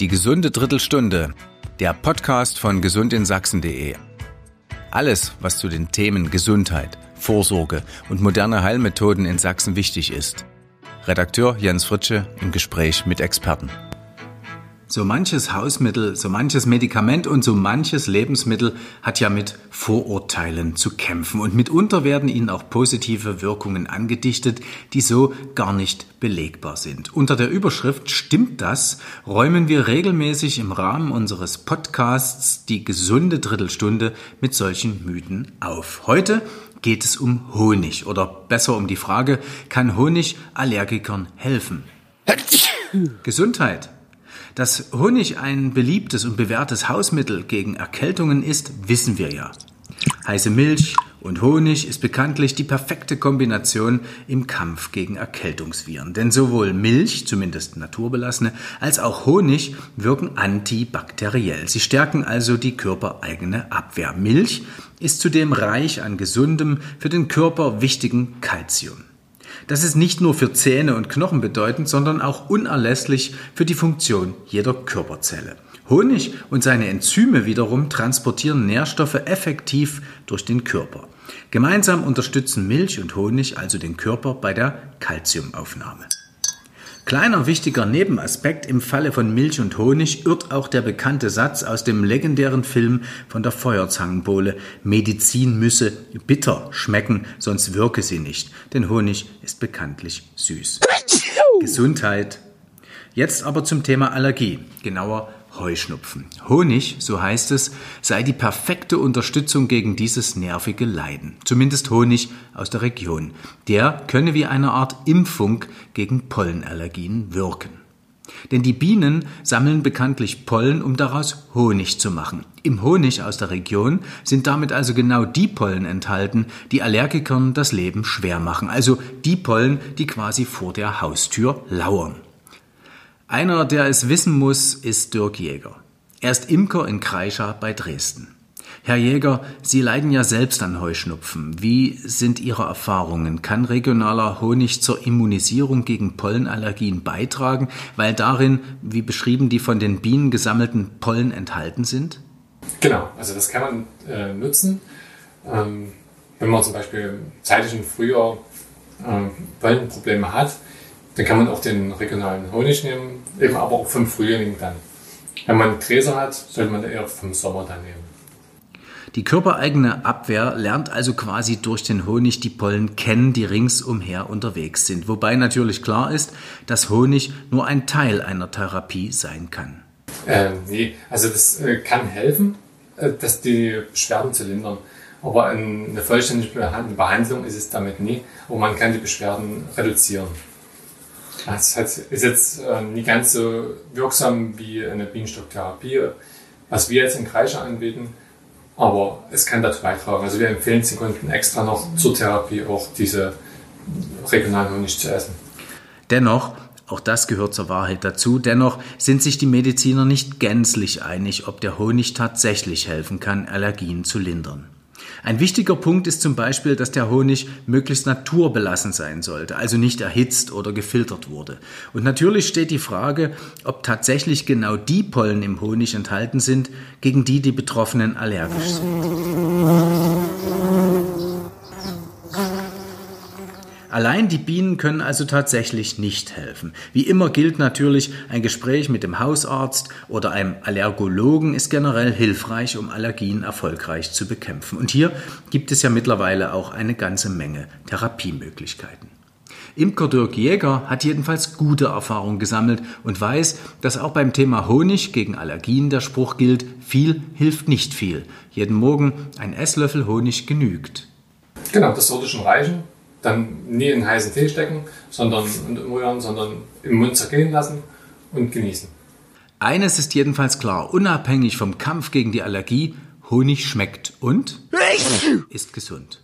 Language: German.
Die gesunde Drittelstunde, der Podcast von gesundinSachsen.de. Alles, was zu den Themen Gesundheit, Vorsorge und moderne Heilmethoden in Sachsen wichtig ist. Redakteur Jens Fritsche im Gespräch mit Experten. So manches Hausmittel, so manches Medikament und so manches Lebensmittel hat ja mit Vorurteilen zu kämpfen und mitunter werden ihnen auch positive Wirkungen angedichtet, die so gar nicht belegbar sind. Unter der Überschrift Stimmt das? räumen wir regelmäßig im Rahmen unseres Podcasts die gesunde Drittelstunde mit solchen Mythen auf. Heute geht es um Honig oder besser um die Frage, kann Honig Allergikern helfen? Gesundheit. Dass Honig ein beliebtes und bewährtes Hausmittel gegen Erkältungen ist, wissen wir ja. Heiße Milch und Honig ist bekanntlich die perfekte Kombination im Kampf gegen Erkältungsviren. Denn sowohl Milch, zumindest naturbelassene, als auch Honig wirken antibakteriell. Sie stärken also die körpereigene Abwehr. Milch ist zudem reich an gesundem, für den Körper wichtigen Kalzium. Das ist nicht nur für Zähne und Knochen bedeutend, sondern auch unerlässlich für die Funktion jeder Körperzelle. Honig und seine Enzyme wiederum transportieren Nährstoffe effektiv durch den Körper. Gemeinsam unterstützen Milch und Honig also den Körper bei der Kalziumaufnahme. Kleiner wichtiger Nebenaspekt im Falle von Milch und Honig irrt auch der bekannte Satz aus dem legendären Film von der Feuerzangenbowle Medizin müsse bitter schmecken, sonst wirke sie nicht, denn Honig ist bekanntlich süß. Gesundheit. Jetzt aber zum Thema Allergie, genauer Heuschnupfen. Honig, so heißt es, sei die perfekte Unterstützung gegen dieses nervige Leiden. Zumindest Honig aus der Region. Der könne wie eine Art Impfung gegen Pollenallergien wirken. Denn die Bienen sammeln bekanntlich Pollen, um daraus Honig zu machen. Im Honig aus der Region sind damit also genau die Pollen enthalten, die Allergikern das Leben schwer machen. Also die Pollen, die quasi vor der Haustür lauern. Einer, der es wissen muss, ist Dirk Jäger. Er ist Imker in Kreischa bei Dresden. Herr Jäger, Sie leiden ja selbst an Heuschnupfen. Wie sind Ihre Erfahrungen? Kann regionaler Honig zur Immunisierung gegen Pollenallergien beitragen, weil darin, wie beschrieben, die von den Bienen gesammelten Pollen enthalten sind? Genau, also das kann man äh, nutzen. Ähm, wenn man zum Beispiel im Frühjahr äh, Pollenprobleme hat, dann kann man auch den regionalen Honig nehmen, eben aber auch vom Frühling dann. Wenn man Gräser hat, sollte man eher vom Sommer dann nehmen. Die körpereigene Abwehr lernt also quasi durch den Honig die Pollen kennen, die ringsumher unterwegs sind. Wobei natürlich klar ist, dass Honig nur ein Teil einer Therapie sein kann. Äh, nee, also das äh, kann helfen, äh, dass die Beschwerden zu lindern. Aber eine vollständige Behandlung ist es damit nie. Aber man kann die Beschwerden reduzieren. Das ist jetzt äh, nicht ganz so wirksam wie eine Bienenstocktherapie, was wir jetzt in Kreischer anbieten. Aber es kann dazu beitragen. Also wir empfehlen den Kunden extra noch zur Therapie auch diese regionalen Honig zu essen. Dennoch, auch das gehört zur Wahrheit dazu, dennoch sind sich die Mediziner nicht gänzlich einig, ob der Honig tatsächlich helfen kann, Allergien zu lindern. Ein wichtiger Punkt ist zum Beispiel, dass der Honig möglichst naturbelassen sein sollte, also nicht erhitzt oder gefiltert wurde. Und natürlich steht die Frage, ob tatsächlich genau die Pollen im Honig enthalten sind, gegen die die Betroffenen allergisch sind. Allein die Bienen können also tatsächlich nicht helfen. Wie immer gilt natürlich, ein Gespräch mit dem Hausarzt oder einem Allergologen ist generell hilfreich, um Allergien erfolgreich zu bekämpfen. Und hier gibt es ja mittlerweile auch eine ganze Menge Therapiemöglichkeiten. Imker Dirk Jäger hat jedenfalls gute Erfahrungen gesammelt und weiß, dass auch beim Thema Honig gegen Allergien der Spruch gilt, viel hilft nicht viel. Jeden Morgen ein Esslöffel Honig genügt. Genau, das sollte schon reichen dann nie in heißen Tee stecken, sondern umrühren, sondern im Mund zergehen lassen und genießen. Eines ist jedenfalls klar, unabhängig vom Kampf gegen die Allergie, Honig schmeckt und ist gesund.